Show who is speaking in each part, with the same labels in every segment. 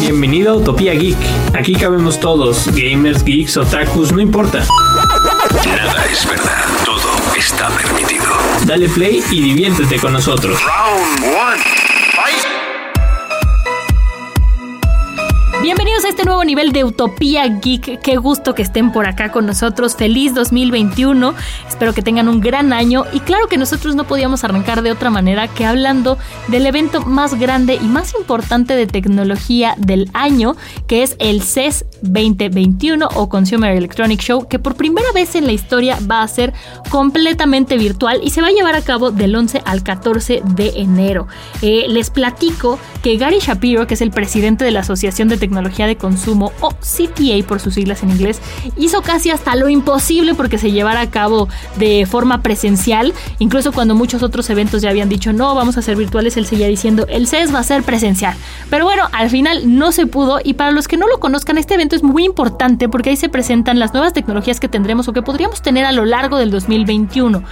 Speaker 1: Bienvenido a Utopía Geek. Aquí cabemos todos, gamers, geeks, otakus, no importa.
Speaker 2: Nada es verdad, todo está permitido.
Speaker 1: Dale play y diviértete con nosotros.
Speaker 2: Round one.
Speaker 3: Bienvenidos a este nuevo nivel de Utopía Geek. Qué gusto que estén por acá con nosotros. Feliz 2021. Espero que tengan un gran año. Y claro que nosotros no podíamos arrancar de otra manera que hablando del evento más grande y más importante de tecnología del año, que es el CES 2021 o Consumer Electronic Show, que por primera vez en la historia va a ser completamente virtual y se va a llevar a cabo del 11 al 14 de enero. Eh, les platico que Gary Shapiro, que es el presidente de la Asociación de Tecnología de Consumo, o CTA por sus siglas en inglés, hizo casi hasta lo imposible porque se llevara a cabo de forma presencial, incluso cuando muchos otros eventos ya habían dicho no, vamos a ser virtuales, él seguía diciendo el CES va a ser presencial. Pero bueno, al final no se pudo y para los que no lo conozcan, este evento es muy importante porque ahí se presentan las nuevas tecnologías que tendremos o que podríamos tener a lo largo del 2021.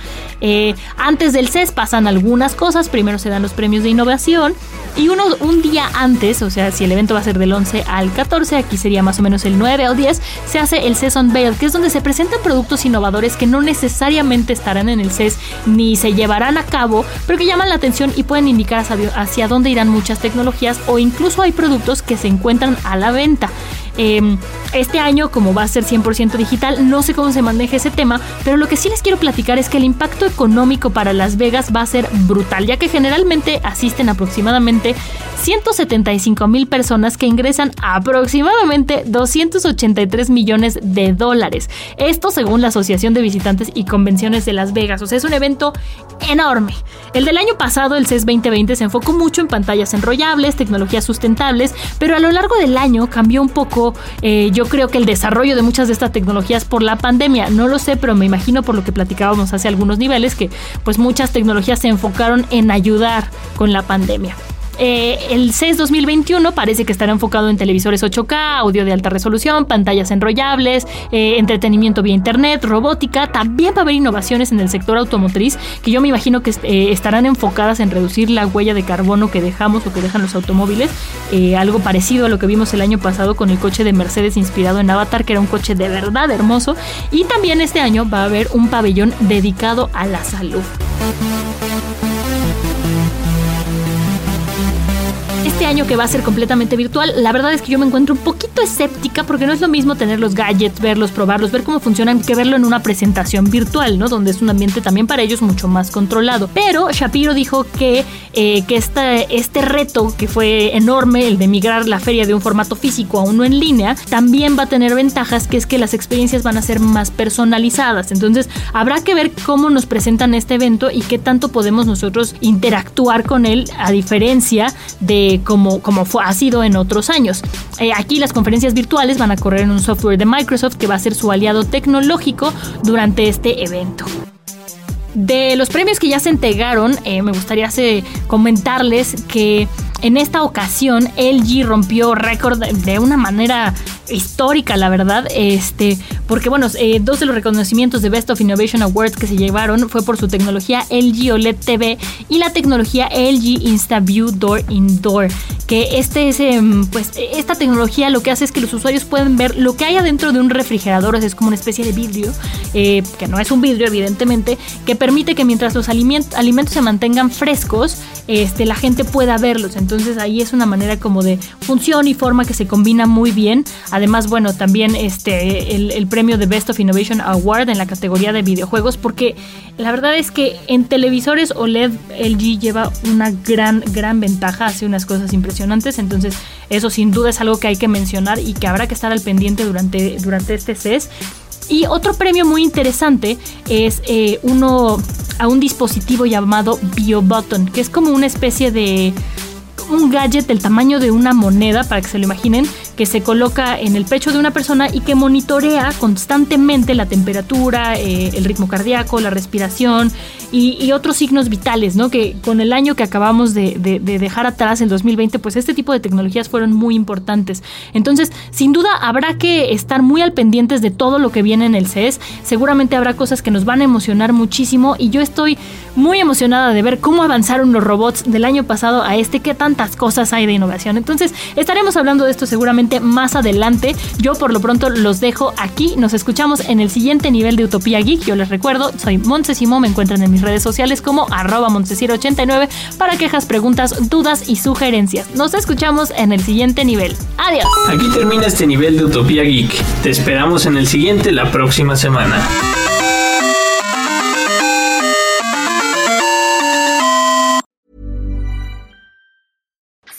Speaker 3: Eh, antes del CES pasan algunas cosas, primero se dan los premios de innovación y uno, un día antes, o sea, si el evento va a ser del 11 al 14, aquí sería más o menos el 9 o 10, se hace el CES Unveiled, que es donde se presentan productos innovadores que no necesariamente estarán en el CES ni se llevarán a cabo, pero que llaman la atención y pueden indicar hacia, dónde irán muchas tecnologías o incluso hay productos que se encuentran a la venta. Eh, este año, como va a ser 100% digital, no sé cómo se maneja ese tema, pero lo que sí les quiero platicar es que el impacto económico para Las Vegas va a ser brutal, ya que generalmente asisten aproximadamente 175 mil personas que ingresan aproximadamente 283 millones de dólares. Esto según la Asociación de Visitantes y Convenciones de Las Vegas. O sea, es un evento enorme. El del año pasado, el CES 2020, se enfocó mucho en pantallas enrollables, tecnologías sustentables, pero a lo largo del año cambió un poco, eh, yo creo que el desarrollo de muchas de estas tecnologías por la pandemia. No lo sé, pero me imagino por lo que platicábamos hace algunos niveles que pues muchas tecnologías se enfocaron en ayudar con la pandemia. Eh, el CES 2021 parece que estará enfocado en televisores 8K, audio de alta resolución, pantallas enrollables, eh, entretenimiento vía internet, robótica. También va a haber innovaciones en el sector automotriz que yo me imagino que eh, estarán enfocadas en reducir la huella de carbono que dejamos o que dejan los automóviles. Algo parecido a lo que vimos el año pasado con el coche de Mercedes inspirado en Avatar, que era un coche de verdad hermoso. Y también este año va a haber un pabellón dedicado a la salud. Este año que va a ser completamente virtual, la verdad es que yo me encuentro un poquito escéptica porque no es lo mismo tener los gadgets, verlos, probarlos, ver cómo funcionan que verlo en una presentación virtual, ¿no? Donde es un ambiente también para ellos mucho más controlado. Pero Shapiro dijo que, eh, que este, este reto que fue enorme, el de migrar la feria de un formato físico a uno en línea, también va a tener ventajas, que es que las experiencias van a ser más personalizadas. Entonces habrá que ver cómo nos presentan este evento y qué tanto podemos nosotros interactuar con él, a diferencia de como, como fue, ha sido en otros años. Eh, aquí las conferencias virtuales van a correr en un software de Microsoft que va a ser su aliado tecnológico durante este evento. De los premios que ya se entregaron, eh, me gustaría hacer, comentarles que en esta ocasión LG rompió récord de una manera histórica, la verdad, este, porque bueno, eh, dos de los reconocimientos de Best of Innovation Awards que se llevaron fue por su tecnología LG OLED TV y la tecnología LG InstaView Door Indoor, que este es, em, pues, esta tecnología lo que hace es que los usuarios pueden ver lo que hay adentro de un refrigerador, o es como una especie de vidrio, eh, que no es un vidrio evidentemente, que permite que mientras los alimentos, se mantengan frescos, este, la gente pueda verlos. Entonces ahí es una manera como de función y forma que se combina muy bien. Además, bueno, también este, el, el de Best of Innovation Award en la categoría de videojuegos, porque la verdad es que en televisores OLED LG lleva una gran, gran ventaja, hace unas cosas impresionantes. Entonces, eso sin duda es algo que hay que mencionar y que habrá que estar al pendiente durante, durante este CES. Y otro premio muy interesante es eh, uno a un dispositivo llamado BioButton, que es como una especie de un gadget del tamaño de una moneda, para que se lo imaginen, que se coloca en el pecho de una persona y que monitorea constantemente la temperatura, eh, el ritmo cardíaco, la respiración y, otros signos vitales, ¿no? Que con el año que acabamos de, dejar atrás, el 2020, pues este tipo de tecnologías fueron muy importantes. Entonces, sin duda, habrá que estar muy al pendientes de todo lo que viene en el CES. Seguramente habrá cosas que nos van a emocionar muchísimo y yo estoy muy emocionada de ver cómo avanzaron los robots del año pasado a este, qué tantas cosas hay de innovación. Entonces, estaremos hablando de esto seguramente más adelante. Yo por lo pronto los dejo aquí. Nos escuchamos en el siguiente nivel de Utopía Geek. Yo les recuerdo, soy Montse me encuentran en mis redes sociales como arroba 89 para quejas, preguntas, dudas y sugerencias. Nos escuchamos en el siguiente nivel. Adiós.
Speaker 1: Aquí termina este nivel de Utopía Geek. Te esperamos en el siguiente la próxima semana.